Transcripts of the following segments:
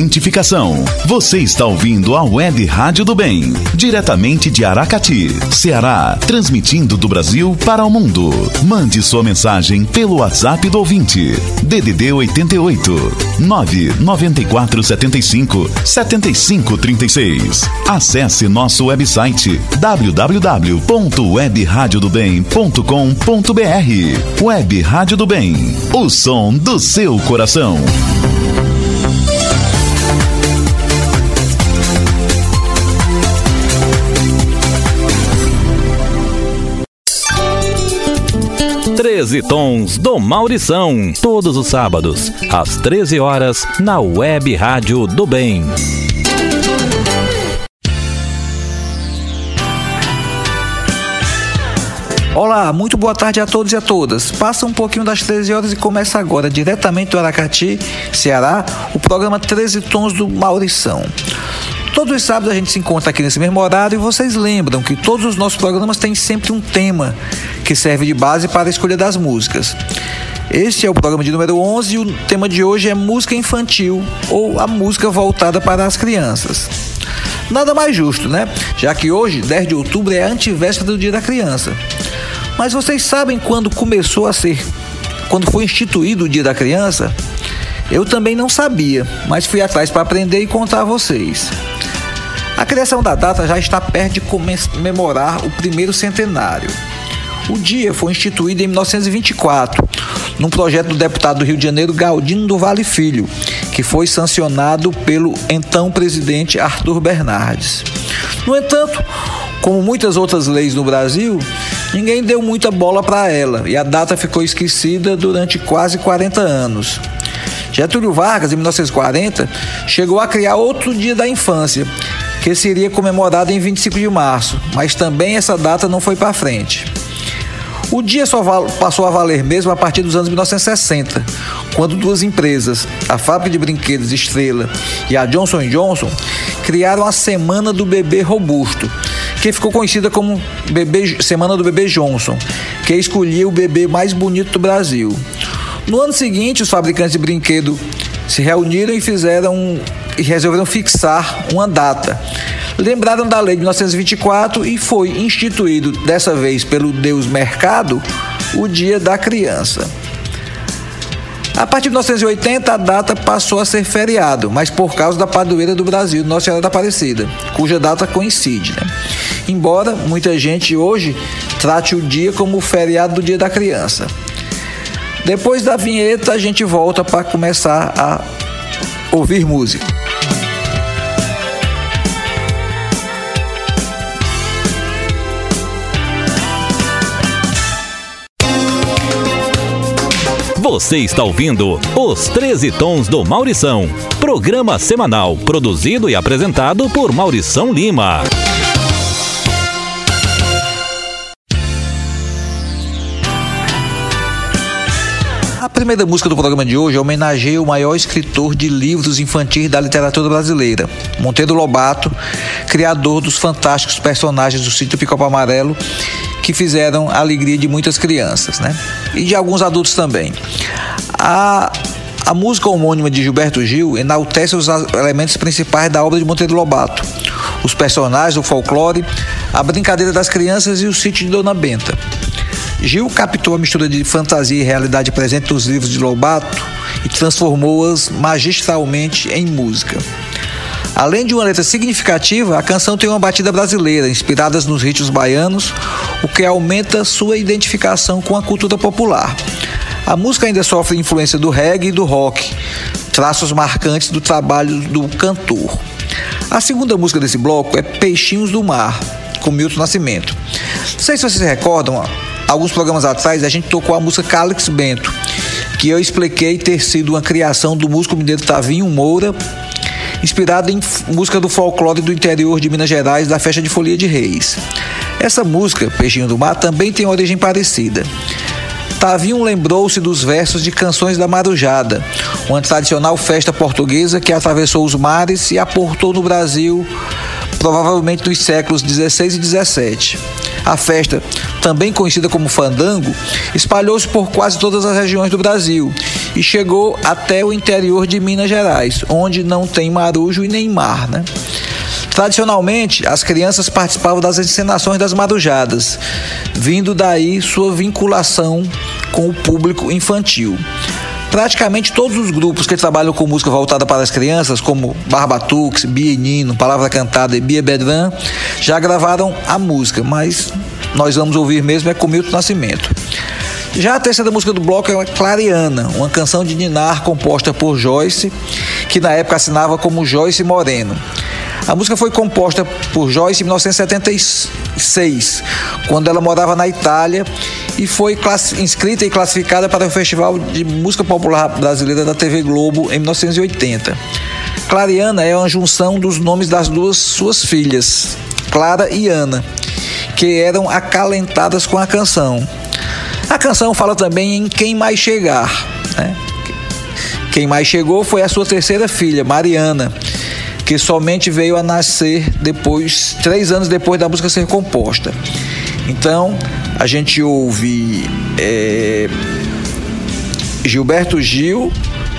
identificação. Você está ouvindo a Web Rádio do Bem, diretamente de Aracati, Ceará, transmitindo do Brasil para o mundo. Mande sua mensagem pelo WhatsApp do ouvinte. DDD 88 994 75 75 36. Acesse nosso website www.webradiodobem.com.br. Web Rádio do Bem, o som do seu coração. Treze Tons do Maurição, todos os sábados, às 13 horas, na Web Rádio do Bem. Olá, muito boa tarde a todos e a todas. Passa um pouquinho das 13 horas e começa agora, diretamente do Aracati, Ceará, o programa 13 Tons do Maurição. Todos os sábados a gente se encontra aqui nesse mesmo horário e vocês lembram que todos os nossos programas têm sempre um tema que serve de base para a escolha das músicas. Este é o programa de número 11 e o tema de hoje é música infantil ou a música voltada para as crianças. Nada mais justo, né? Já que hoje, 10 de outubro, é a antivéspera do Dia da Criança. Mas vocês sabem quando começou a ser, quando foi instituído o Dia da Criança? Eu também não sabia, mas fui atrás para aprender e contar a vocês. A criação da data já está perto de comemorar o primeiro centenário. O dia foi instituído em 1924, num projeto do deputado do Rio de Janeiro Galdino do Vale Filho, que foi sancionado pelo então presidente Arthur Bernardes. No entanto, como muitas outras leis no Brasil, ninguém deu muita bola para ela e a data ficou esquecida durante quase 40 anos. Getúlio Vargas, em 1940, chegou a criar outro dia da infância, que seria comemorado em 25 de março, mas também essa data não foi para frente. O dia só passou a valer mesmo a partir dos anos 1960, quando duas empresas, a Fábrica de Brinquedos Estrela e a Johnson Johnson, criaram a Semana do Bebê Robusto, que ficou conhecida como bebê, Semana do Bebê Johnson, que escolhia o bebê mais bonito do Brasil. No ano seguinte, os fabricantes de brinquedo se reuniram e fizeram e resolveram fixar uma data. Lembraram da lei de 1924 e foi instituído dessa vez pelo Deus Mercado o Dia da Criança. A partir de 1980, a data passou a ser feriado, mas por causa da padroeira do Brasil, Nossa Senhora da Aparecida, cuja data coincide. Né? Embora muita gente hoje trate o dia como o feriado do Dia da Criança. Depois da vinheta, a gente volta para começar a ouvir música. Você está ouvindo Os 13 Tons do Maurição, programa semanal produzido e apresentado por Maurição Lima. Primeira música do programa de hoje homenageia o maior escritor de livros infantis da literatura brasileira, Monteiro Lobato, criador dos fantásticos personagens do sítio Picopa Amarelo que fizeram a alegria de muitas crianças, né? E de alguns adultos também. A a música homônima de Gilberto Gil enaltece os elementos principais da obra de Monteiro Lobato: os personagens, o folclore, a brincadeira das crianças e o sítio de Dona Benta. Gil captou a mistura de fantasia e realidade presente nos livros de Lobato e transformou-as magistralmente em música. Além de uma letra significativa, a canção tem uma batida brasileira, inspiradas nos ritmos baianos, o que aumenta sua identificação com a cultura popular. A música ainda sofre influência do reggae e do rock, traços marcantes do trabalho do cantor. A segunda música desse bloco é Peixinhos do Mar, com Milton Nascimento. Não sei se vocês recordam, alguns programas atrás a gente tocou a música Calix Bento, que eu expliquei ter sido uma criação do músico mineiro Tavinho Moura inspirada em música do folclore do interior de Minas Gerais, da festa de Folia de Reis. Essa música, Peixinho do Mar, também tem origem parecida. Tavinho lembrou-se dos versos de Canções da Marujada, uma tradicional festa portuguesa que atravessou os mares e aportou no Brasil provavelmente nos séculos 16 e 17. A festa, também conhecida como fandango, espalhou-se por quase todas as regiões do Brasil e chegou até o interior de Minas Gerais, onde não tem marujo e nem mar, né? Tradicionalmente, as crianças participavam das encenações das marujadas, vindo daí sua vinculação com o público infantil. Praticamente todos os grupos que trabalham com música voltada para as crianças, como Barbatux, Bienino, Palavra Cantada e Bia Bedran, já gravaram a música, mas nós vamos ouvir mesmo é com Milton Nascimento. Já a terceira música do bloco é Clariana, uma canção de Ninar composta por Joyce, que na época assinava como Joyce Moreno. A música foi composta por Joyce em 1976, quando ela morava na Itália e foi inscrita e classificada para o Festival de Música Popular Brasileira da TV Globo em 1980. Clariana é uma junção dos nomes das duas suas filhas, Clara e Ana, que eram acalentadas com a canção. A canção fala também em quem mais chegar. Né? Quem mais chegou foi a sua terceira filha, Mariana, que somente veio a nascer depois, três anos depois da música ser composta. Então, a gente ouve é, Gilberto Gil,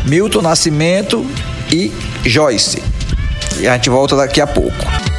Milton Nascimento e Joyce. E a gente volta daqui a pouco.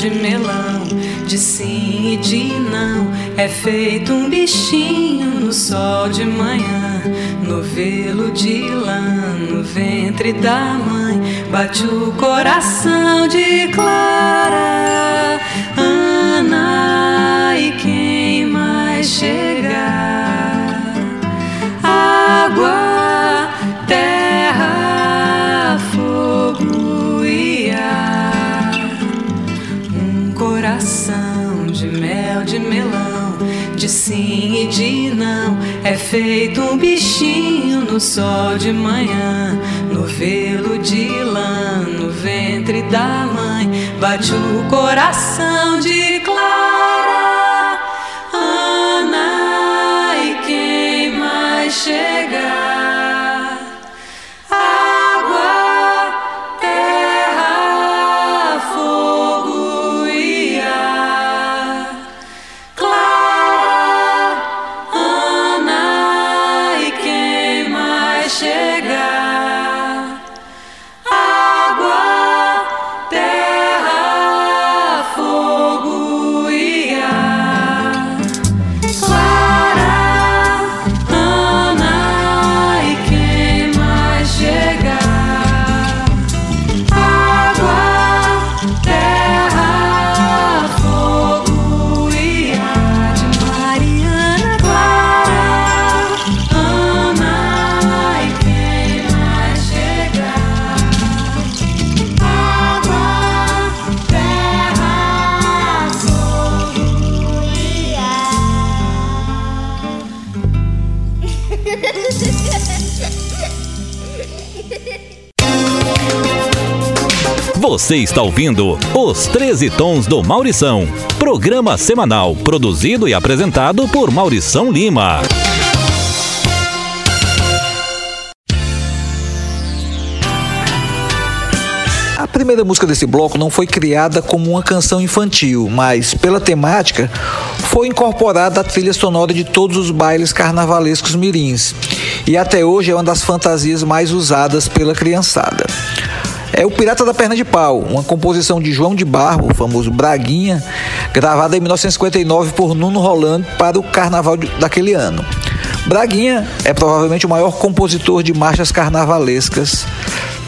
de melão, de sim e de não. É feito um bichinho no sol de manhã, no velo de lã, no ventre da mãe. Bate o coração de Clara, Ana e quem mais chegar. Água. É feito um bichinho no sol de manhã, no velo de lã, no ventre da mãe, bate o coração de Clara. Você está ouvindo Os 13 Tons do Maurição, programa semanal produzido e apresentado por Maurição Lima. A primeira música desse bloco não foi criada como uma canção infantil, mas pela temática foi incorporada à trilha sonora de todos os bailes carnavalescos mirins e até hoje é uma das fantasias mais usadas pela criançada. É o Pirata da Perna de Pau, uma composição de João de Barro, o famoso Braguinha, gravada em 1959 por Nuno Rolando para o carnaval daquele ano. Braguinha é provavelmente o maior compositor de marchas carnavalescas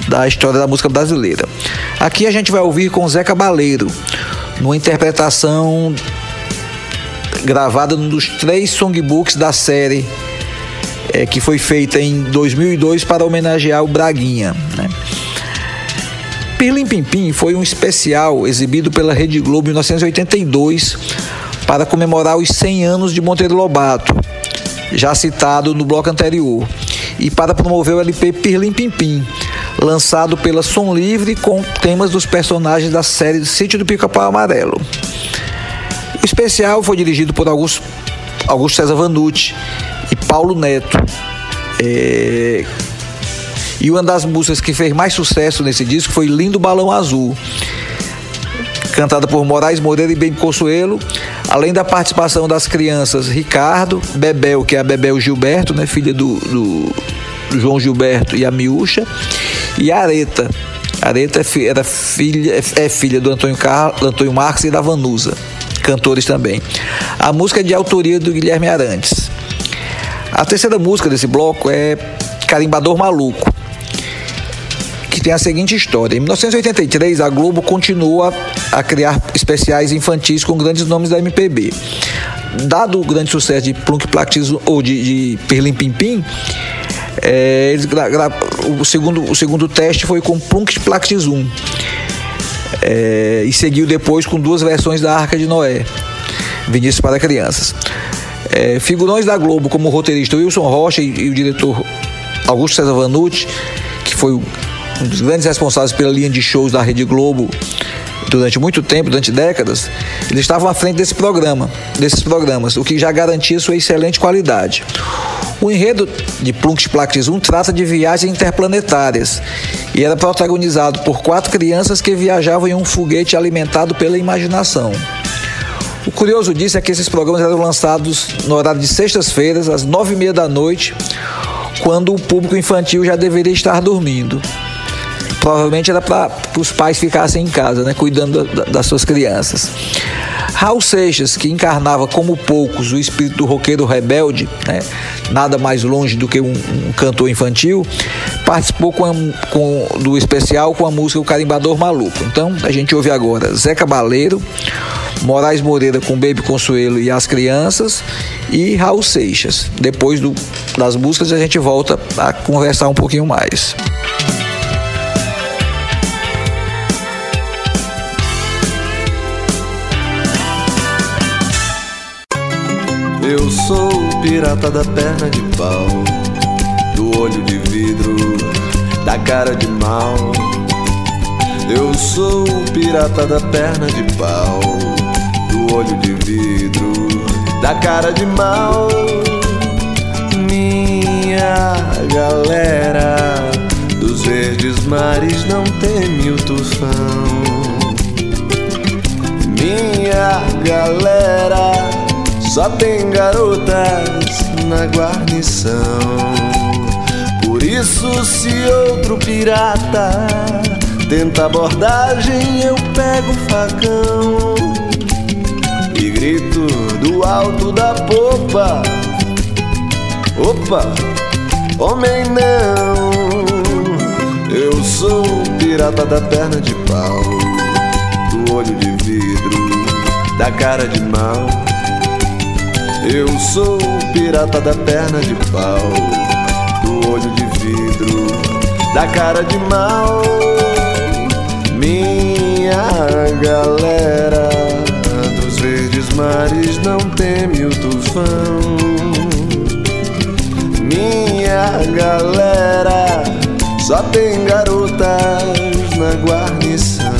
da história da música brasileira. Aqui a gente vai ouvir com Zé Cabaleiro, numa interpretação gravada num dos três songbooks da série é, que foi feita em 2002 para homenagear o Braguinha. Né? Pirlim Pimpim foi um especial exibido pela Rede Globo em 1982 para comemorar os 100 anos de Monteiro Lobato, já citado no bloco anterior, e para promover o LP Pirlim Pimpim, lançado pela Som Livre com temas dos personagens da série Sítio do Pica-Pau Amarelo. O especial foi dirigido por Augusto, Augusto César Vanucci e Paulo Neto. É... E uma das músicas que fez mais sucesso nesse disco foi Lindo Balão Azul, cantada por Moraes Moreira e Ben Consuelo, além da participação das crianças Ricardo, Bebel, que é a Bebel Gilberto, né, filha do, do João Gilberto e a Miúcha, e Areta. Areta é era filha, é filha do Antônio, Carlos, Antônio Marques e da Vanusa, cantores também. A música é de autoria do Guilherme Arantes. A terceira música desse bloco é Carimbador Maluco, tem a seguinte história. Em 1983, a Globo continuou a, criar especiais infantis com grandes nomes da MPB. Dado o grande sucesso de Plunk Platis ou de, de Perlim Pimpim, é, eles o, segundo, o segundo teste foi com Plunk Platis 1. É, e seguiu depois com duas versões da Arca de Noé, Vinícius para crianças. É, figurões da Globo, como o roteirista Wilson Rocha e, e o diretor Augusto César Vanucci, que foi um dos grandes responsáveis pela linha de shows da Rede Globo durante muito tempo, durante décadas, eles estavam à frente desse programa, desses programas, o que já garantia sua excelente qualidade. O enredo de Plunks Plaques 1 trata de viagens interplanetárias e era protagonizado por quatro crianças que viajavam em um foguete alimentado pela imaginação. O curioso disso é que esses programas eram lançados no horário de sextas-feiras, às nove e meia da noite, quando o público infantil já deveria estar dormindo. Provavelmente era para os pais ficassem em casa, né, cuidando da, das suas crianças. Raul Seixas, que encarnava como poucos o espírito do roqueiro rebelde, né, nada mais longe do que um, um cantor infantil, participou com, a, com, do especial com a música O Carimbador Maluco. Então a gente ouve agora Zé Cabaleiro, Moraes Moreira com Baby Consuelo e as crianças e Raul Seixas. Depois do, das músicas a gente volta a conversar um pouquinho mais. Eu sou o pirata da perna de pau, do olho de vidro, da cara de mal. Eu sou o pirata da perna de pau, do olho de vidro, da cara de mal. Minha galera dos verdes mares não teme o tufão. Minha galera só tem garotas na guarnição. Por isso, se outro pirata tenta abordagem, eu pego o facão e grito do alto da popa: Opa, homem não! Eu sou o pirata da perna de pau, do olho de vidro, da cara de mal. Eu sou o pirata da perna de pau, do olho de vidro, da cara de mal. Minha galera dos verdes mares não teme o tufão. Minha galera só tem garotas na guarnição.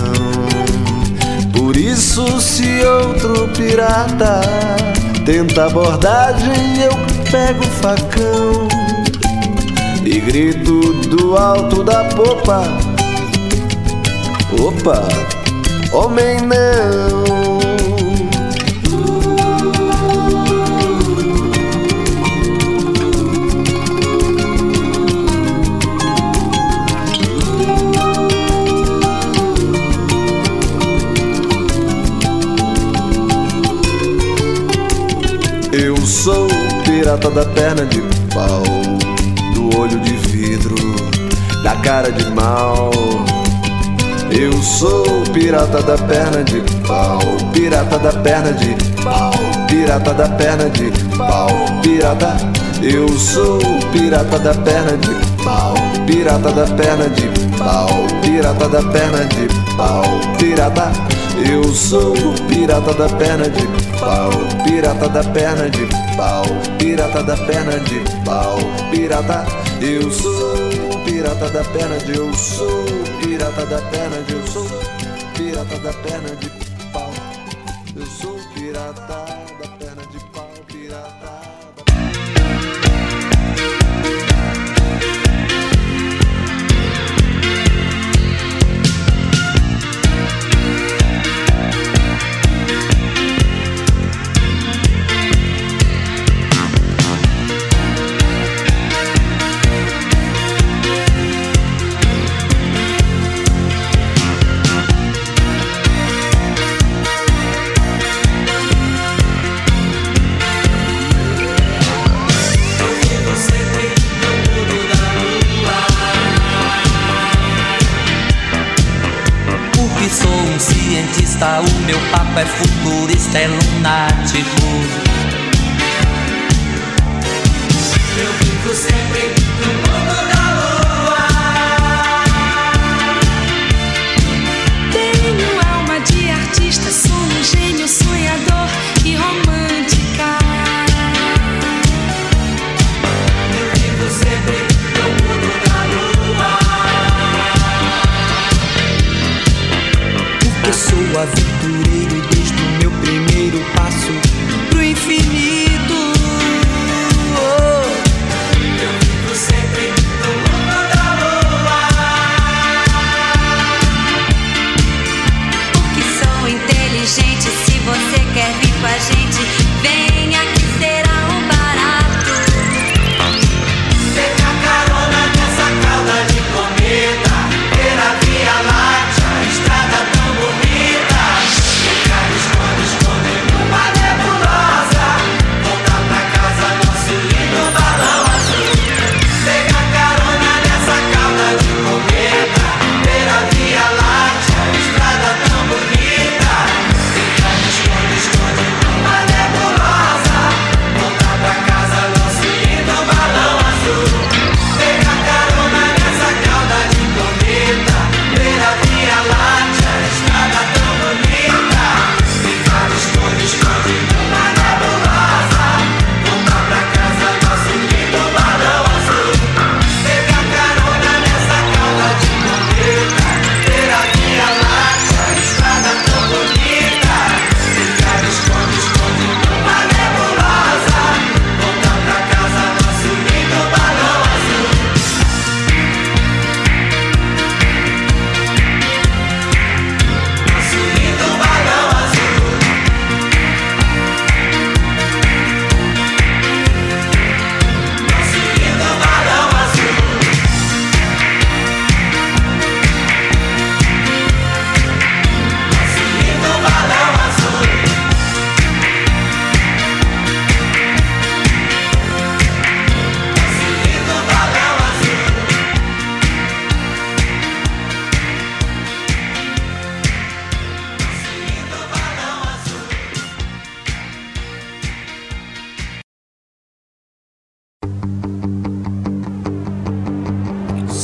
outro pirata tenta abordagem, eu pego o facão e grito do alto da popa: Opa, homem não. Pirata da perna de pau, do olho de vidro, da cara de mal. Eu sou pirata da perna de pau, pirata da perna de pau, pirata da perna de pau, pirata. Eu sou pirata da perna de pau, pirata da perna de pau, pirata da perna de pau, pirata. Eu sou pirata da perna de pau, pirata da perna de pau, pirata da perna de pau, pirata. Eu sou pirata da perna de eu sou pirata da perna de eu sou pirata da perna de pau. Eu sou pirata da perna meu papo é futurista, é lunático. Eu vivo sempre no mundo da lua. Tenho alma de artista, sou um gênio sonhador e romântica. Eu vivo sempre no mundo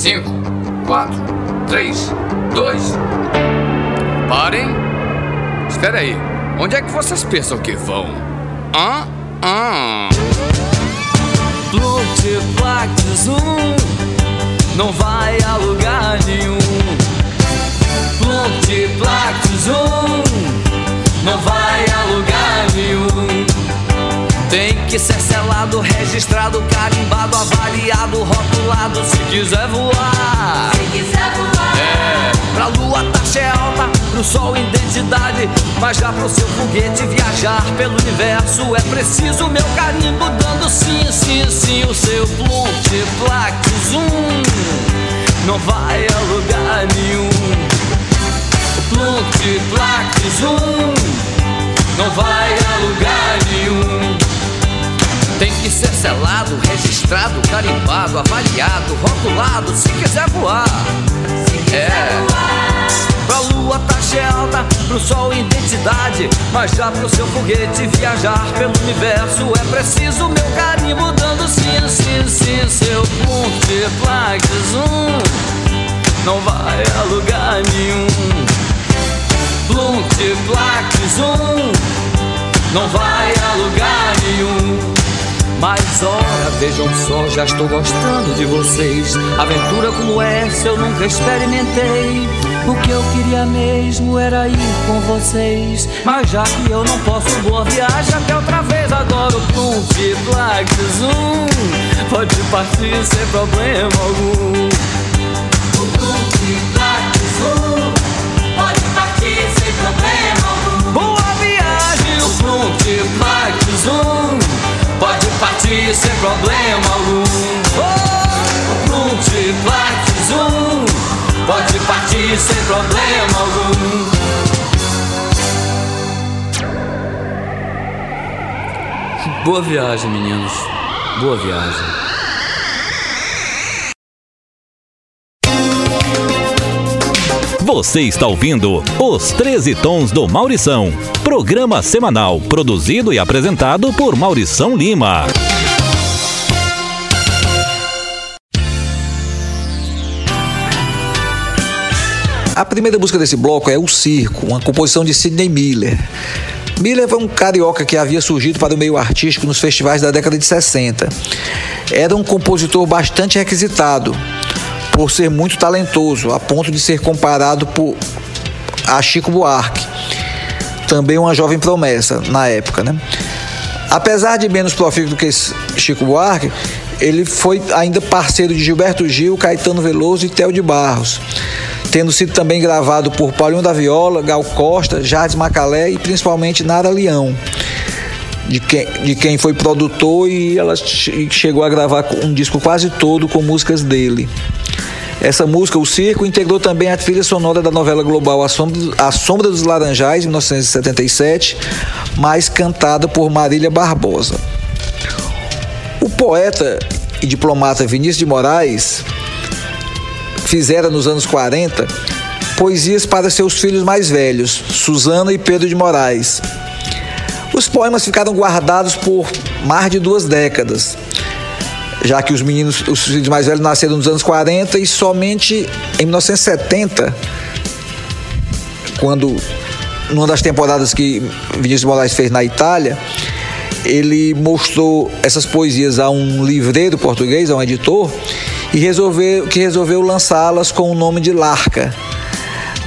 5, 4, 3, 2. Parem! Espera aí, onde é que vocês pensam que vão? Hã? Hã? Multiplax Zoom não vai a lugar nenhum. Multiplax Zoom não vai a lugar nenhum. Tem que ser selado, registrado, carimbado, avaliado, rotulado se quiser voar. Se quiser voar. É, pra lua taxa é alta, pro sol identidade. Mas já pro seu foguete viajar pelo universo é preciso meu carimbo dando sim, sim, sim. O seu plump, plaque, zoom. Não vai a lugar nenhum. O plump, plaque, zoom. Não vai a lugar nenhum. Tem que ser selado, registrado, carimbado, avaliado, rotulado, se quiser voar. é. Pra lua taxa é alta, pro sol identidade. Mas já pro seu foguete viajar pelo universo é preciso meu carimbo dando sim, sim, sim. Seu plaque, zoom. Não vai a lugar nenhum. Plaque, zoom. Não vai a lugar nenhum. Mas ora, vejam só, já estou gostando de vocês. Aventura como essa eu nunca experimentei. O que eu queria mesmo era ir com vocês. Mas já que eu não posso, boa viagem até outra vez. Agora o Plump, Black Zoom pode partir sem problema algum. Sem problema algum. Boa viagem, meninos. Boa viagem. Você está ouvindo Os 13 Tons do Maurição, programa semanal produzido e apresentado por Maurição Lima. A primeira música desse bloco é O Circo, uma composição de Sidney Miller. Miller foi um carioca que havia surgido para o meio artístico nos festivais da década de 60. Era um compositor bastante requisitado, por ser muito talentoso, a ponto de ser comparado por, a Chico Buarque, também uma jovem promessa na época. Né? Apesar de menos profícuo do que Chico Buarque, ele foi ainda parceiro de Gilberto Gil, Caetano Veloso e Theo de Barros tendo sido também gravado por Paulinho da Viola, Gal Costa, Jardim Macalé e principalmente Nara Leão, de quem, de quem foi produtor e ela chegou a gravar um disco quase todo com músicas dele. Essa música, O Circo, integrou também a trilha sonora da novela global A Sombra, a Sombra dos Laranjais, 1977, mais cantada por Marília Barbosa. O poeta e diplomata Vinícius de Moraes fizera nos anos 40 poesias para seus filhos mais velhos, Susana e Pedro de Moraes. Os poemas ficaram guardados por mais de duas décadas, já que os meninos, os filhos mais velhos nasceram nos anos 40 e somente em 1970, quando numa das temporadas que Vinícius Moraes fez na Itália, ele mostrou essas poesias a um livreiro português, a um editor, e resolveu, que resolveu lançá-las com o nome de Larca.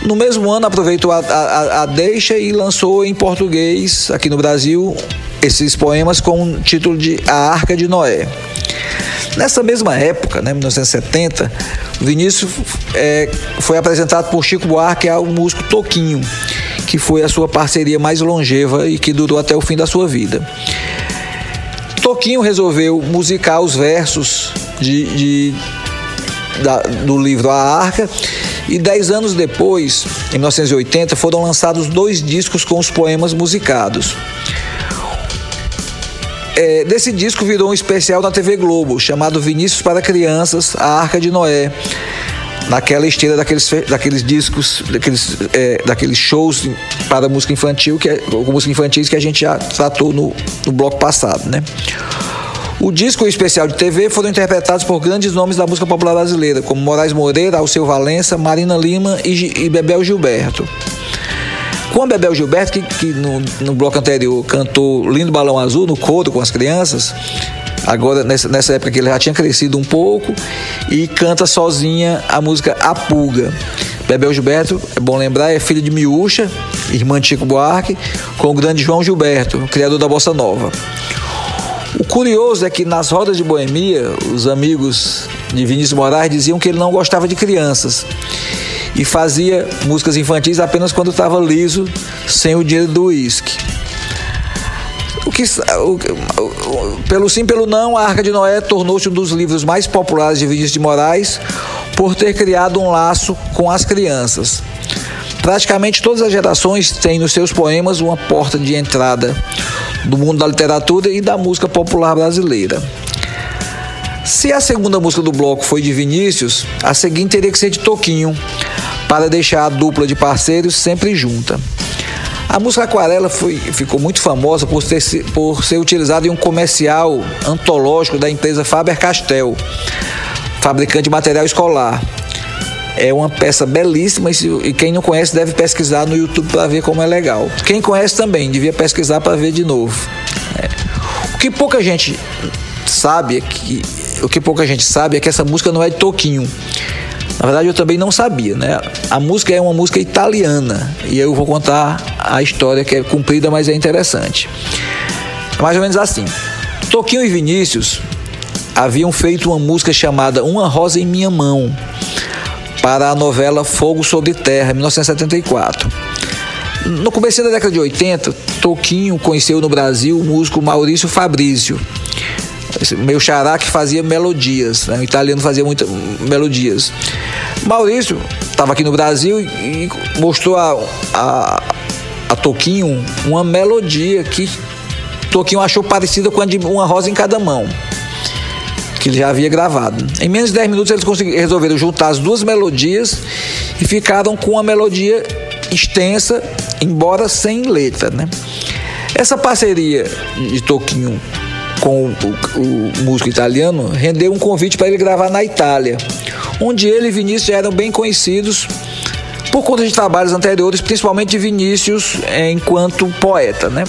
No mesmo ano, aproveitou a, a, a, deixa e lançou em português, aqui no Brasil, esses poemas com o título de A Arca de Noé. Nessa mesma época, né, 1970, Vinícius é, foi apresentado por Chico Buarque ao músico Toquinho, que foi a sua parceria mais longeva e que durou até o fim da sua vida. Toquinho resolveu musicar os versos de, de da, do livro A Arca e dez anos depois, em 1980, foram lançados dois discos com os poemas musicados. É, desse disco virou um especial na TV Globo, chamado Vinícius para Crianças, A Arca de Noé, naquela esteira daqueles, daqueles discos, daqueles, é, daqueles shows para música infantil, que é, música infantis que a gente já tratou no, no bloco passado, né? O disco e o especial de TV foram interpretados por grandes nomes da música popular brasileira, como Moraes Moreira, Alceu Valença, Marina Lima e, Bebel Gilberto. Com a Bebel Gilberto, que, que no, no, bloco anterior cantou Lindo Balão Azul no coro com as crianças, agora nessa, nessa época que ele já tinha crescido um pouco, e canta sozinha a música A Pulga. Bebel Gilberto, é bom lembrar, é filho de Miúcha, irmã de Chico Buarque, com o grande João Gilberto, criador da Bossa Nova. Curioso é que nas rodas de boemia, os amigos de Vinícius Moraes diziam que ele não gostava de crianças e fazia músicas infantis apenas quando estava liso, sem o dinheiro do uísque. O que, o, o, pelo sim, pelo não, a Arca de Noé tornou-se um dos livros mais populares de Vinícius de Moraes por ter criado um laço com as crianças. Praticamente todas as gerações têm nos seus poemas uma porta de entrada do mundo da literatura e da música popular brasileira. Se a segunda música do bloco foi de Vinícius, a seguinte teria que ser de Toquinho, para deixar a dupla de parceiros sempre junta. A música Aquarela foi, ficou muito famosa por, ter, por ser utilizada em um comercial antológico da empresa Faber-Castell, fabricante de material escolar. É uma peça belíssima e quem não conhece deve pesquisar no YouTube para ver como é legal. Quem conhece também devia pesquisar para ver de novo. É. O que pouca gente sabe é que o que pouca gente sabe é que essa música não é de Toquinho. Na verdade, eu também não sabia, né? A música é uma música italiana e eu vou contar a história que é comprida, mas é interessante. É mais ou menos assim. Toquinho e Vinícius haviam feito uma música chamada Uma Rosa em Minha Mão para a novela Fogo sobre Terra, 1974. No começo da década de 80, Toquinho conheceu no Brasil o músico Maurício Fabrício, meu xará que fazia melodias, né? o italiano fazia muitas melodias. Maurício estava aqui no Brasil e, mostrou a, a, a, Toquinho uma melodia que Toquinho achou parecida com Uma Rosa em Cada Mão, que ele já havia gravado. Em menos de 10 minutos eles resolveram juntar as duas melodias e ficaram com uma melodia extensa, embora sem letra. Né? Essa parceria de Toquinho com o, o, o músico italiano, rendeu um convite para ele gravar na Itália, onde ele e Vinícius eram bem conhecidos por conta de trabalhos anteriores, principalmente de Vinícius é, enquanto poeta, né?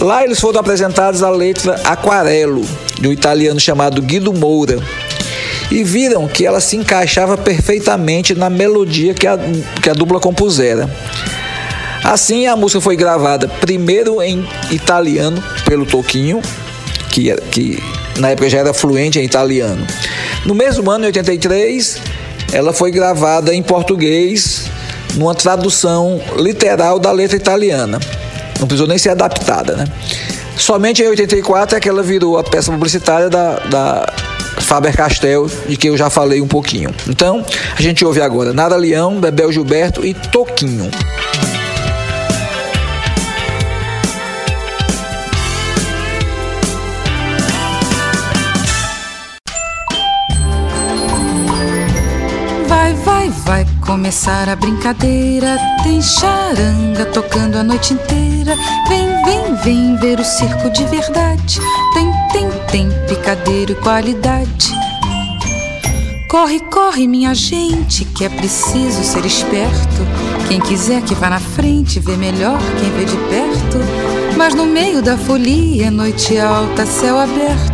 Lá eles foram apresentados a letra Aquarelo, de um italiano chamado Guido Moura, e viram que ela se encaixava perfeitamente na melodia que a, que a dupla compusera. Assim, a música foi gravada primeiro em italiano pelo Toquinho que, que na época já era fluente em italiano. No mesmo ano, em 83, ela foi gravada em português, numa tradução literal da letra italiana. Não precisou nem ser adaptada, né? Somente em 84 é que ela virou a peça publicitária da, da Faber-Castell, de que eu já falei um pouquinho. Então, a gente ouve agora Nada Leão, Bebel Gilberto e Toquinho. Começar a brincadeira. Tem charanga tocando a noite inteira. Vem, vem, vem ver o circo de verdade. Tem, tem, tem picadeiro e qualidade. Corre, corre, minha gente, que é preciso ser esperto. Quem quiser que vá na frente, vê melhor quem vê de perto. Mas no meio da folia, noite alta, céu aberto.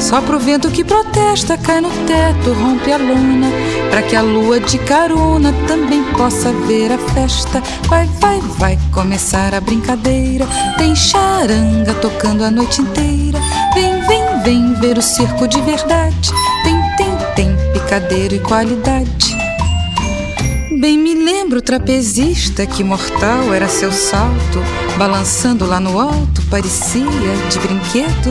Só pro vento que protesta, cai no teto, rompe a lona, para que a lua de carona também possa ver a festa. Vai, vai, vai começar a brincadeira. Tem charanga tocando a noite inteira. Vem, vem, vem ver o circo de verdade. Tem, tem, tem picadeiro e qualidade. Bem me lembro o trapezista que mortal era seu salto, balançando lá no alto, parecia de brinquedo,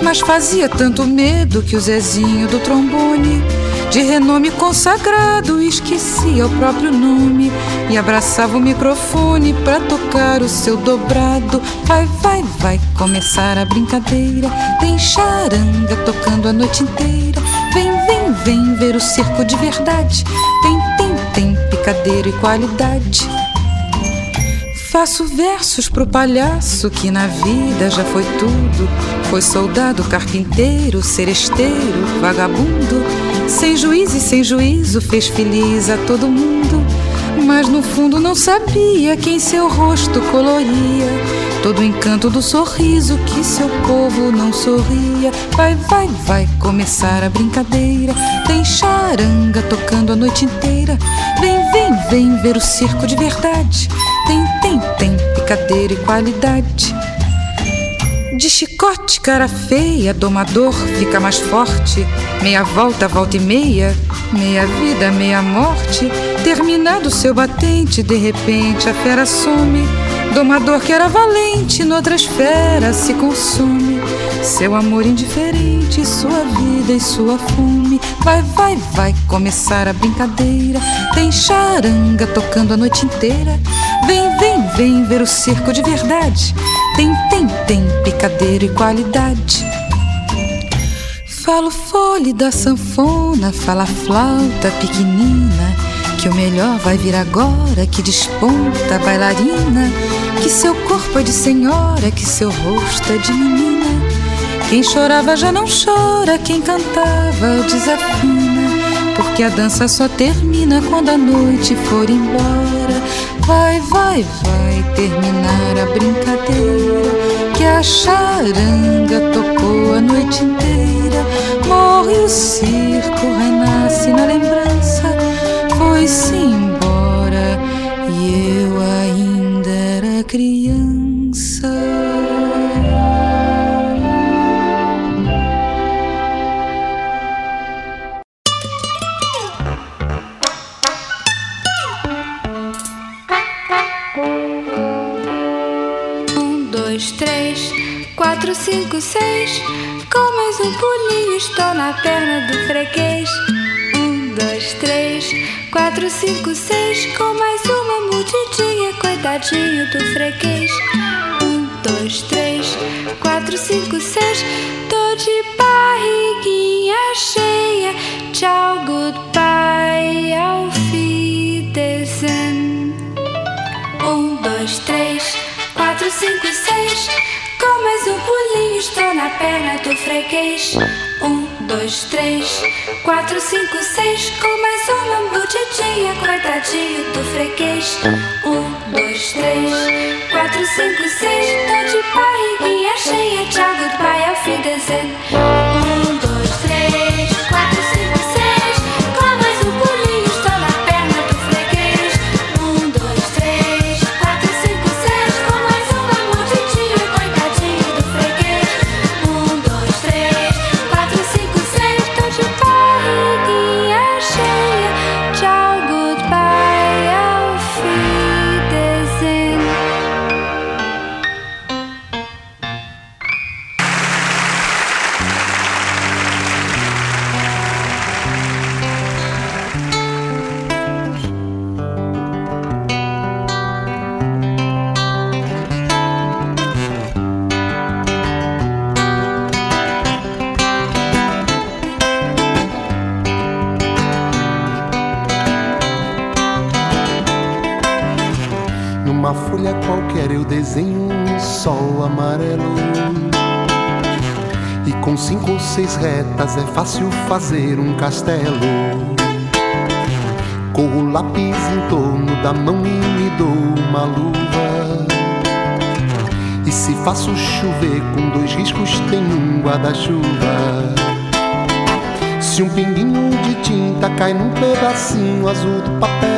mas fazia tanto medo que o Zezinho do trombone, de renome consagrado, esquecia o próprio nome e abraçava o microfone para tocar o seu dobrado. Vai, vai, vai começar a brincadeira. Tem charanga tocando a noite inteira. Vem, vem, vem ver o circo de verdade. Tem, tem, tem picadeiro e qualidade. Faço versos pro palhaço que na vida já foi tudo. Foi soldado, carpinteiro, seresteiro, vagabundo. Sem juiz e sem juízo, fez feliz a todo mundo. Mas no fundo não sabia quem seu rosto coloria. Todo o encanto do sorriso que seu povo não sorria. Vai, vai, vai começar a brincadeira. Tem charanga tocando a noite inteira. Vem, vem, vem ver o circo de verdade. Tem, tem, tem picadeira e qualidade. De chicote, cara feia, domador fica mais forte. Meia volta, volta e meia, meia vida, meia morte. Terminado seu batente, de repente a fera some. Domador que era valente, noutra esfera se consume. Seu amor indiferente, sua vida e sua fome. Vai, vai, vai começar a brincadeira. Tem charanga tocando a noite inteira. Vem, vem, vem ver o circo de verdade. Tem, tem, tem picadeira e qualidade. Fala o fole da sanfona, fala flauta pequenina. Que o melhor vai vir agora, que desponta a bailarina. Que seu corpo é de senhora, que seu rosto é de menina. Quem chorava já não chora, quem cantava desafina. Porque a dança só termina quando a noite for embora. Vai, vai, vai terminar a brincadeira. Que a charanga tocou a noite inteira. Morre o circo, renasce na lembrança. Foi-se embora e eu ainda era criança. Um, dois, três, quatro, cinco, seis. Com mais um pulinho estou na perna do freguês. Quatro, cinco, seis. Com mais uma mordidinha, coitadinho do freguês. Um, dois, três, quatro, cinco, seis. Tô de barriguinha cheia. Tchau, goodbye, auf Wiedersehen. Um, dois, três, quatro, cinco, seis. Com mais um pulinho estou na perna do freguês. Dois, três, quatro, cinco, seis. Com mais uma mordidinha, coitadinho do freguês. Um, dois, três, quatro, cinco, seis. Tô de barriguinha cheia, tchau, goodbye, auf Wiedersehen. Eu desenho um sol amarelo. E com cinco ou seis retas é fácil fazer um castelo. Corro o lápis em torno da mão e me dou uma luva. E se faço chover com dois riscos, tem um guarda-chuva. Se um pinguinho de tinta cai num pedacinho azul do papel.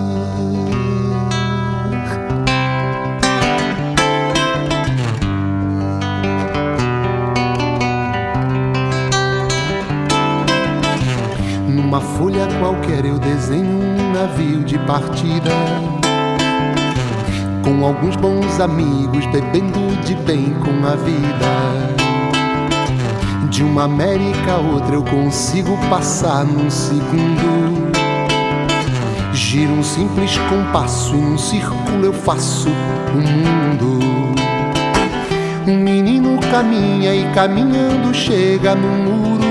Numa folha qualquer eu desenho um navio de partida. Com alguns bons amigos, bebendo de bem com a vida. De uma América a outra eu consigo passar num segundo. Giro um simples compasso num círculo eu faço o um mundo. Um menino caminha e caminhando chega no muro.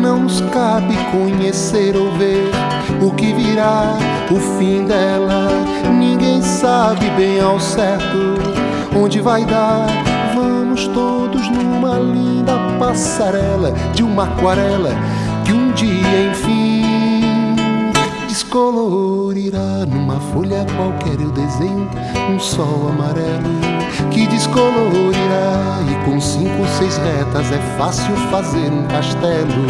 não nos cabe conhecer ou ver o que virá, o fim dela. Ninguém sabe bem ao certo onde vai dar. Vamos todos numa linda passarela de uma aquarela que um dia, enfim, descolorirá. Numa folha qualquer eu desenho um sol amarelo que descolorirá. E com cinco ou seis retas é fácil fazer um castelo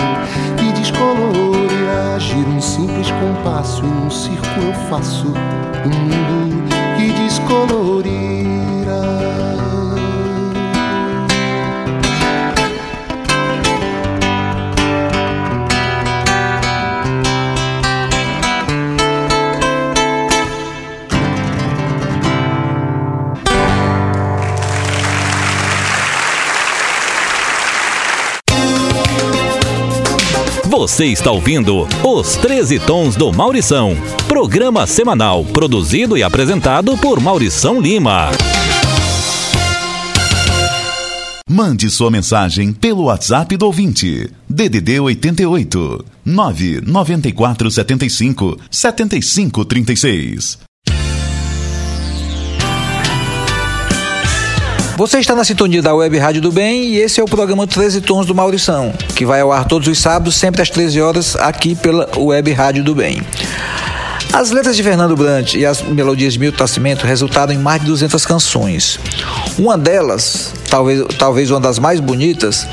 que descolorirá. Giro um simples compasso e num círculo eu faço um mundo que descolorirá. Você está ouvindo Os 13 Tons do Maurição, programa semanal produzido e apresentado por Maurição Lima. Mande sua mensagem pelo WhatsApp do ouvinte. DDD 88 994 75 Você está na sintonia da Web Rádio do Bem e esse é o programa 13 Tons do Maurição, que vai ao ar todos os sábados, sempre às 13 horas, aqui pela Web Rádio do Bem. As letras de Fernando Brant e as melodias de Milton Nascimento resultaram em mais de 200 canções. Uma delas, talvez, talvez uma das mais bonitas,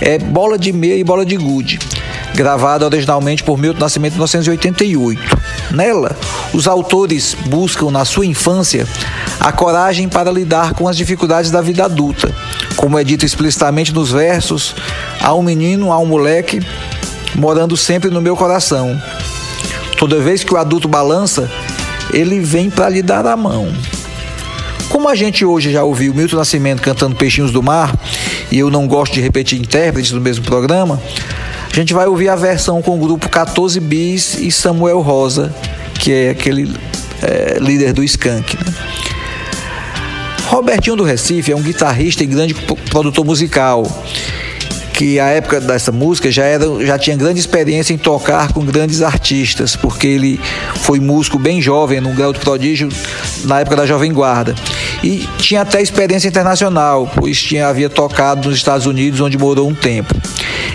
é Bola de Meia e Bola de Gude, gravada originalmente por Milton Nascimento em 1988. Nela, os autores buscam na sua infância a coragem para lidar com as dificuldades da vida adulta, como é dito explicitamente nos versos: há um menino, há um moleque morando sempre no meu coração. Toda vez que o adulto balança, ele vem para lhe dar a mão. Como a gente hoje já ouviu Milton Nascimento cantando Peixinhos do Mar, e eu não gosto de repetir intérpretes no mesmo programa, a gente vai ouvir a versão com o grupo 14 Bis e Samuel Rosa, que é aquele é, líder do Skank. Né? Robertinho do Recife é um guitarrista e grande produtor musical que a época dessa música já, era, já tinha grande experiência em tocar com grandes artistas, porque ele foi músico bem jovem, num grau de prodígio, na época da Jovem Guarda. E tinha até experiência internacional, pois tinha, havia tocado nos Estados Unidos, onde morou um tempo.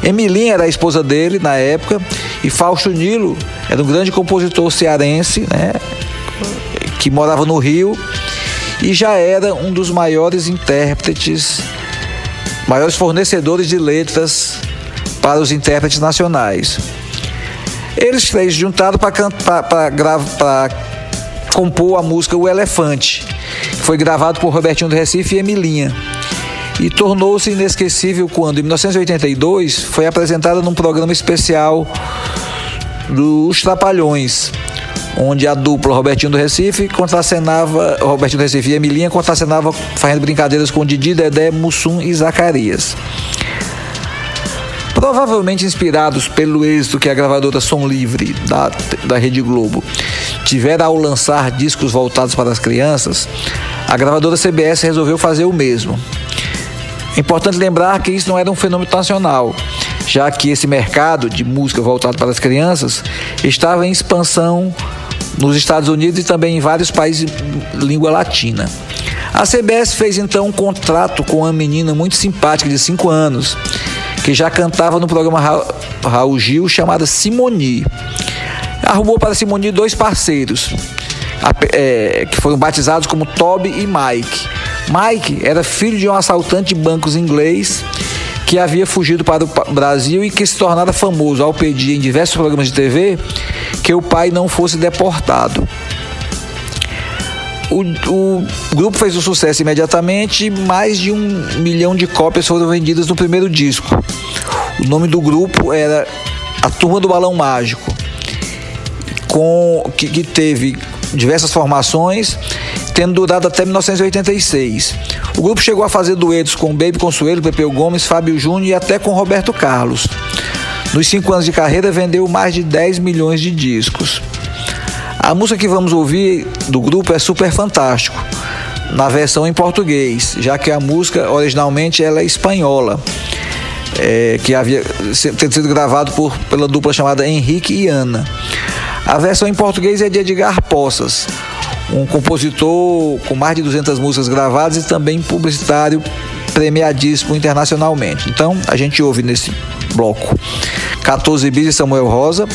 Emilinha era a esposa dele na época, e Fausto Nilo era um grande compositor cearense, né, que morava no Rio e já era um dos maiores intérpretes, maiores fornecedores de letras para os intérpretes nacionais. Eles três juntaram para compor a música O Elefante, que foi gravado por Robertinho do Recife e Emilinha. E tornou-se inesquecível quando, em 1982, foi apresentada num programa especial dos Trapalhões, onde a dupla Robertinho do Recife contracenava, Robertinho do Recife e Emilinha contracenava fazendo brincadeiras com Didi, Dedé, Mussum e Zacarias. Provavelmente inspirados pelo êxito que a gravadora Som Livre da, da Rede Globo tivera ao lançar discos voltados para as crianças, a gravadora CBS resolveu fazer o mesmo. É importante lembrar que isso não era um fenômeno nacional, já que esse mercado de música voltado para as crianças estava em expansão nos Estados Unidos e também em vários países de língua latina. A CBS fez então um contrato com uma menina muito simpática de 5 anos, que já cantava no programa Ra Raul Gil chamada Simoni. Arrumou para Simoni dois parceiros, é, que foram batizados como Toby e Mike. Mike era filho de um assaltante de bancos inglês que havia fugido para o Brasil e que se tornara famoso ao pedir em diversos programas de TV que o pai não fosse deportado. O, o, grupo fez um sucesso imediatamente, mais de um milhão de cópias foram vendidas no primeiro disco. O nome do grupo era A Turma do Balão Mágico, com que, que teve diversas formações, tendo durado até 1986. O grupo chegou a fazer duetos com Baby Consuelo, Pepeu Gomes, Fábio Júnior e até com Roberto Carlos. Nos cinco anos de carreira, vendeu mais de 10 milhões de discos. A música que vamos ouvir do grupo é Super Fantástico, na versão em português, já que a música originalmente ela é espanhola, é, que havia sido gravado por, pela dupla chamada Henrique e Ana. A versão em português é de Edgar Poças, um compositor com mais de 200 músicas gravadas e também publicitário premiadíssimo internacionalmente. Então, a gente ouve nesse bloco 14 bis e Samuel Rosa,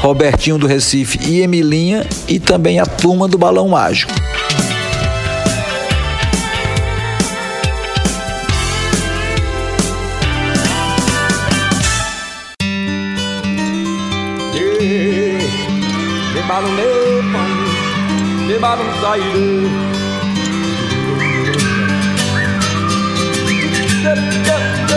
Robertinho do Recife e Emilinha e também a turma do Balão Mágico. bağımız ayrı Döp döp.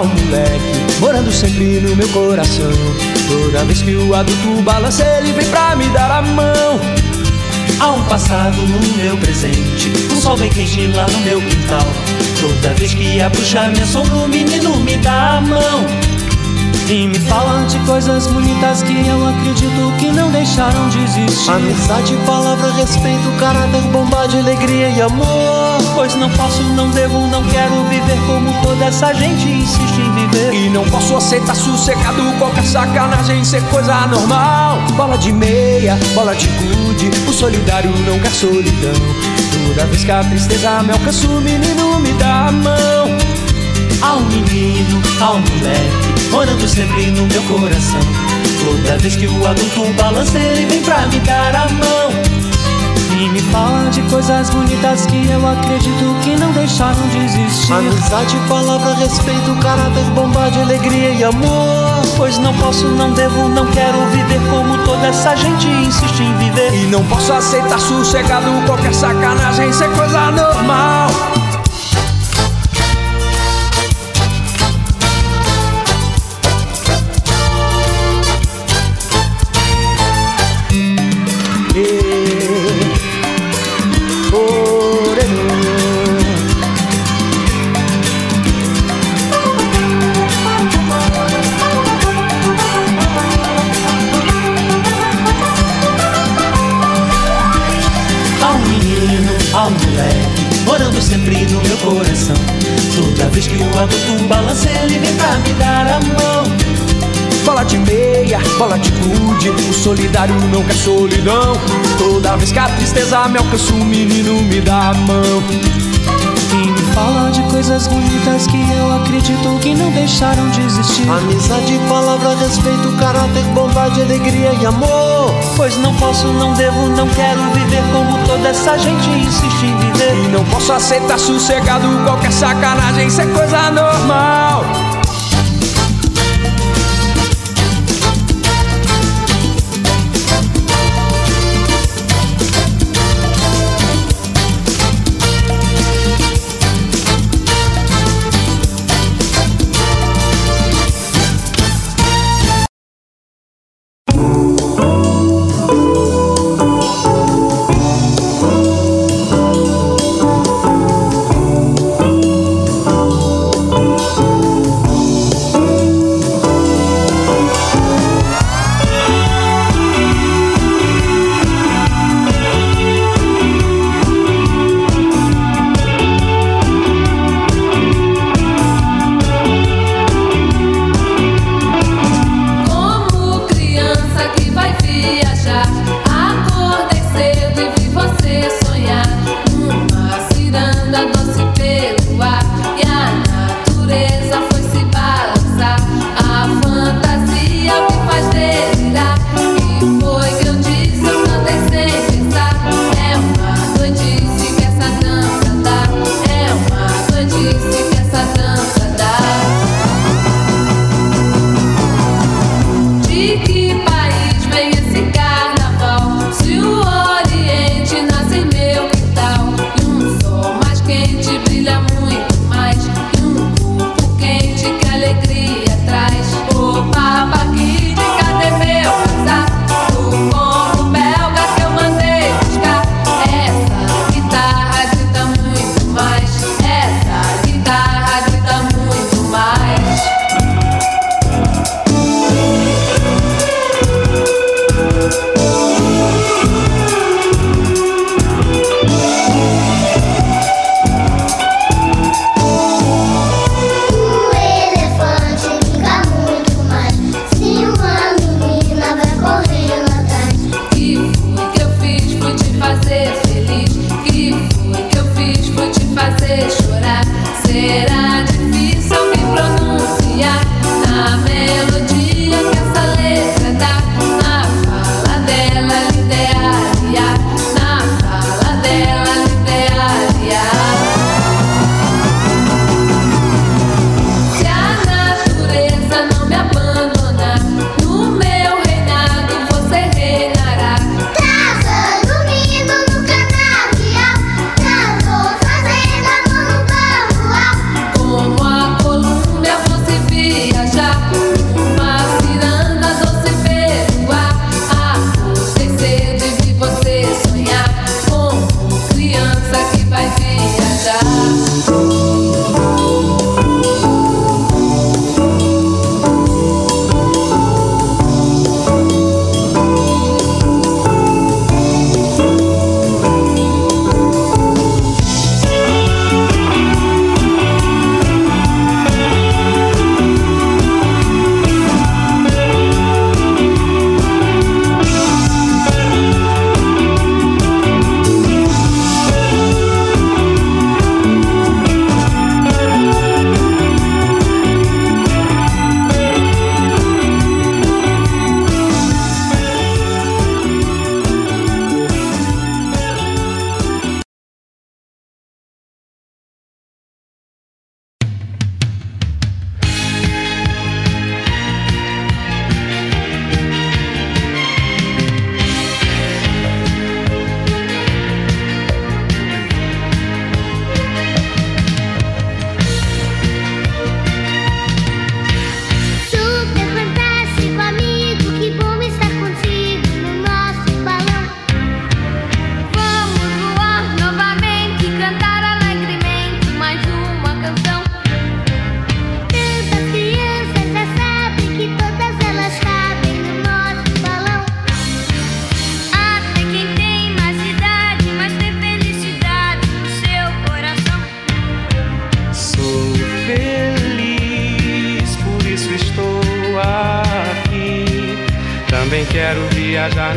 Um moleque morando sempre no meu coração. Toda vez que o adulto balança, ele vem pra me dar a mão. Há um passado no meu presente, um sol bem quente lá no meu quintal. Toda vez que a bruxa me assombra, o menino me dá a mão. E me falam de coisas bonitas que eu acredito que não deixaram de existir. Amizade, palavra, respeito, caráter, bondade, alegria e amor. Pois não posso, não devo, não quero viver como toda essa gente insiste em viver. E não posso aceitar sossegado qualquer sacanagem ser coisa normal. Bola de meia, bola de gude, o solidário não quer solidão. Toda vez que a tristeza me alcança, o menino me dá a mão. Um menino, há um moleque, morando sempre no meu coração. Toda vez que o adulto balança, ele vem pra me dar a mão. E me fala de coisas bonitas que eu acredito que não deixaram de existir. Amizade, palavra, respeito, caráter, bondade, alegria e amor. Pois não posso, não devo, não quero viver como toda essa gente insiste em viver. E não posso aceitar sossegado qualquer sacanagem ser coisa normal. Solidário não quer solidão. Toda vez que a tristeza me alcança, o menino me dá a mão. E me fala de coisas bonitas que eu acredito que não deixaram de existir. Amizade, palavra, respeito, caráter, bondade, alegria e amor. Pois não posso, não devo, não quero viver como toda essa gente insiste em viver. E não posso aceitar sossegado qualquer sacanagem ser coisa normal.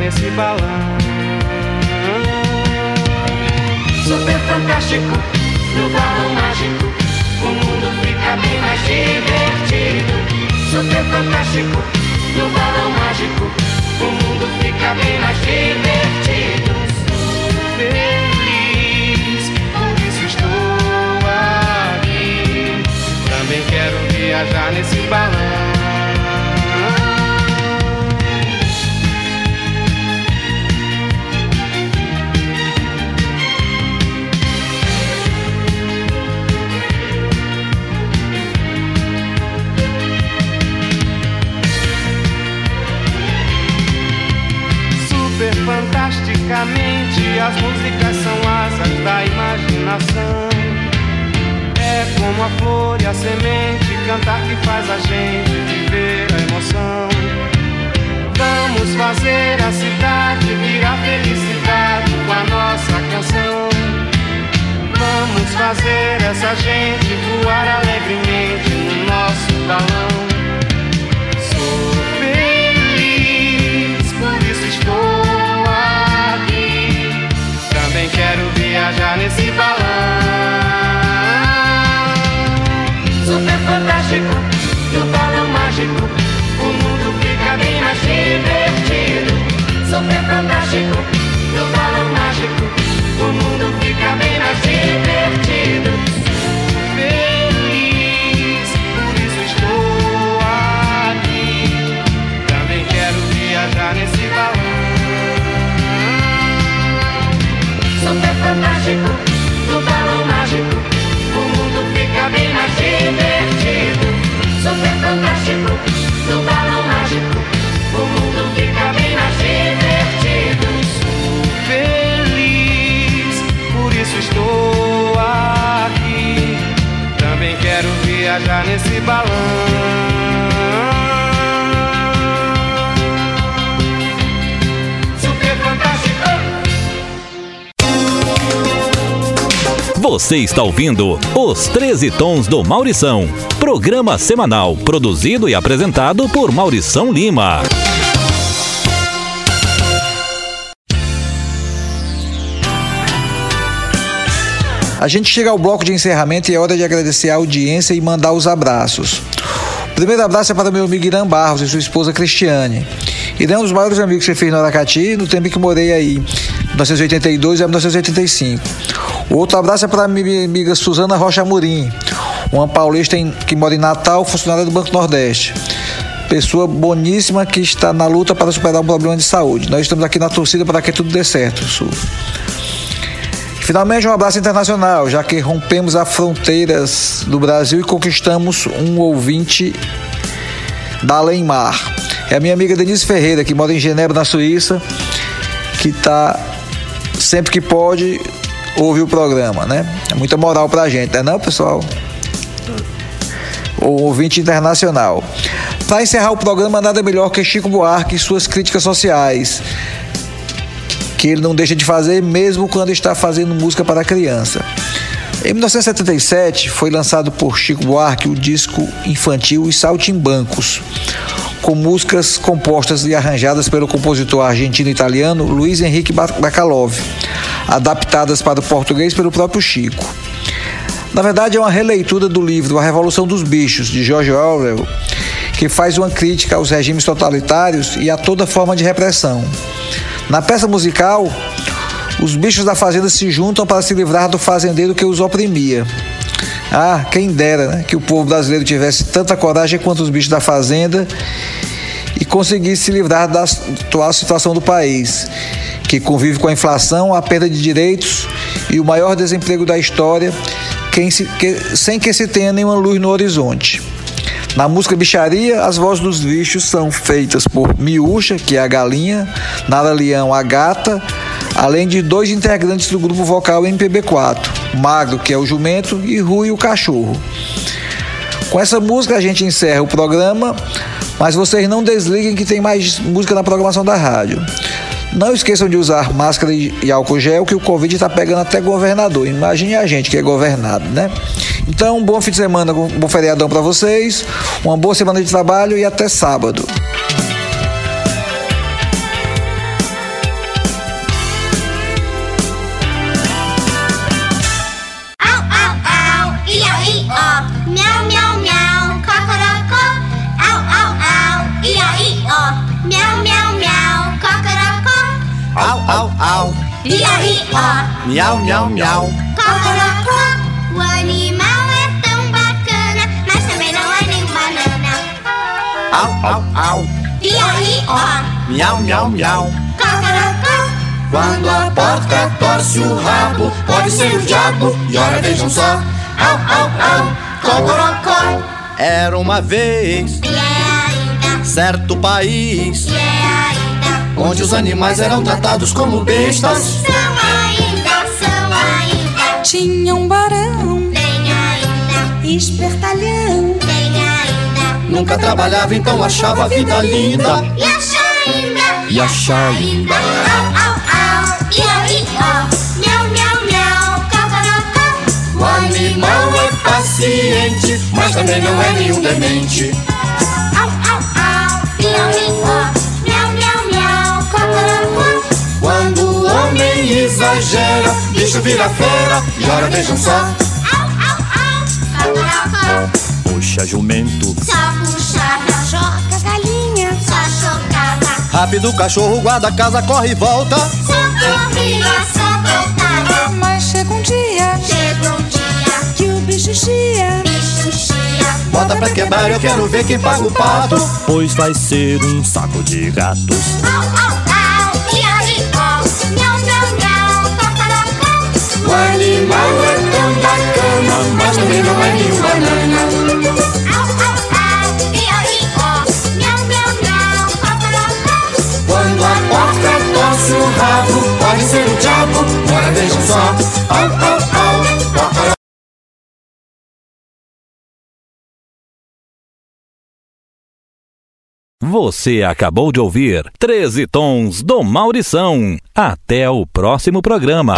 Nesse balão. Super fantástico, no balão mágico, o mundo fica bem mais divertido. Super fantástico, no balão mágico, o mundo fica bem mais divertido. Feliz, por isso estou aqui. Também quero viajar nesse balão. As músicas são asas da imaginação. É como a flor e a semente, cantar que faz a gente viver a emoção. Vamos fazer a cidade virar felicidade com a nossa canção. Vamos fazer essa gente voar alegremente no nosso balão. viajar nesse balão. Super fantástico, do balão mágico, o mundo fica bem mais divertido. Super fantástico, do balão mágico, o mundo fica bem mais divertido. Nesse balão. Super fantástico. Você está ouvindo Os 13 Tons do Maurição, programa semanal produzido e apresentado por Maurição Lima. A gente chega ao bloco de encerramento e é hora de agradecer a audiência e mandar os abraços. O primeiro abraço é para meu amigo Irã Barros e sua esposa Cristiane. Irã é um dos maiores amigos que você fez no Aracati no tempo em que morei aí, 1982 a 1985. O outro abraço é para minha amiga Suzana Rocha Amorim, uma paulista que mora em Natal, funcionária do Banco Nordeste. Pessoa boníssima que está na luta para superar um problema de saúde. Nós estamos aqui na torcida para que tudo dê certo, Su. Finalmente, um abraço internacional, já que rompemos as fronteiras do Brasil e conquistamos um ouvinte da Além Mar. É a minha amiga Denise Ferreira, que mora em Genebra, na Suíça, que está sempre que pode ouvir o programa, né? É muita moral pra gente, não é não, pessoal? O ouvinte internacional. Para encerrar o programa, nada melhor que Chico Buarque e suas críticas sociais que ele não deixa de fazer mesmo quando está fazendo música para criança. Em 1977 foi lançado por Chico Buarque o disco infantil Os Saltimbancos, com músicas compostas e arranjadas pelo compositor argentino-italiano Luiz Henrique Bacalov, adaptadas para o português pelo próprio Chico. Na verdade, é uma releitura do livro A Revolução dos Bichos, de George Orwell, que faz uma crítica aos regimes totalitários e a toda forma de repressão. Na peça musical, os bichos da fazenda se juntam para se livrar do fazendeiro que os oprimia. Ah, quem dera né, que o povo brasileiro tivesse tanta coragem quanto os bichos da fazenda e conseguisse se livrar da atual situação do país, que convive com a inflação, a perda de direitos e o maior desemprego da história, sem que se tenha nenhuma luz no horizonte. Na música Bicharia, as vozes dos bichos são feitas por Miúcha, que é a galinha, Nara Leão, a gata, além de dois integrantes do grupo vocal MPB4, Magro, que é o jumento, e Rui, o cachorro. Com essa música a gente encerra o programa, mas vocês não desliguem que tem mais música na programação da rádio. Não esqueçam de usar máscara e álcool gel, que o Covid está pegando até governador. Imagine a gente que é governado, né? Então, bom fim de semana, bom feriadão para vocês, uma boa semana de trabalho e até sábado. Ó. Miau, miau, miau. Cocorocó. O animal é tão bacana, mas também não é nem banana. Au, au, au. Ia, i, ó. Miau, miau, miau. Cocorocó. Quando a porca torce o rabo, pode ser o diabo. E ora vejam só. Au, au, au. Cocorocó. Era uma vez certo país onde os animais eram tratados como bestas. Ainda, ainda. Tinha um barão, Tem ainda, espertalhão. tem ainda. Nunca trabalhava, então achava a vida linda. E acha ainda. E achar ainda. Au, au, au. I, ó. Miau, miau, miau. Cocorocó. O animal é paciente, mas também não é nenhum demente. Au, au, au. I, ó. Exagera, bicho vira fera. E ora vejam só. Puxa jumento, Só puxava. Joga galinha. Só chocava. rápido cachorro guarda a casa, corre e volta. Só corria, só voltava. Mas chega um dia Chegou um dia. que o bicho chia. Bicho chia. Bota pra quebrar, eu quero ver quem paga o pato. Pois vai ser um saco de gatos. Au, au, au. O animal é tão bacana, mas também não é nenhum banana. Au, au, au, ió, ió, miau, miau, miau, pá. Quando a porca torce o rabo, pode ser o diabo, ora vejam só. Au, au, au, pá, Você acabou de ouvir 13 Tons do Maurição. Até o próximo programa.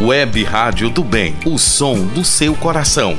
Web Rádio do Bem, o som do seu coração.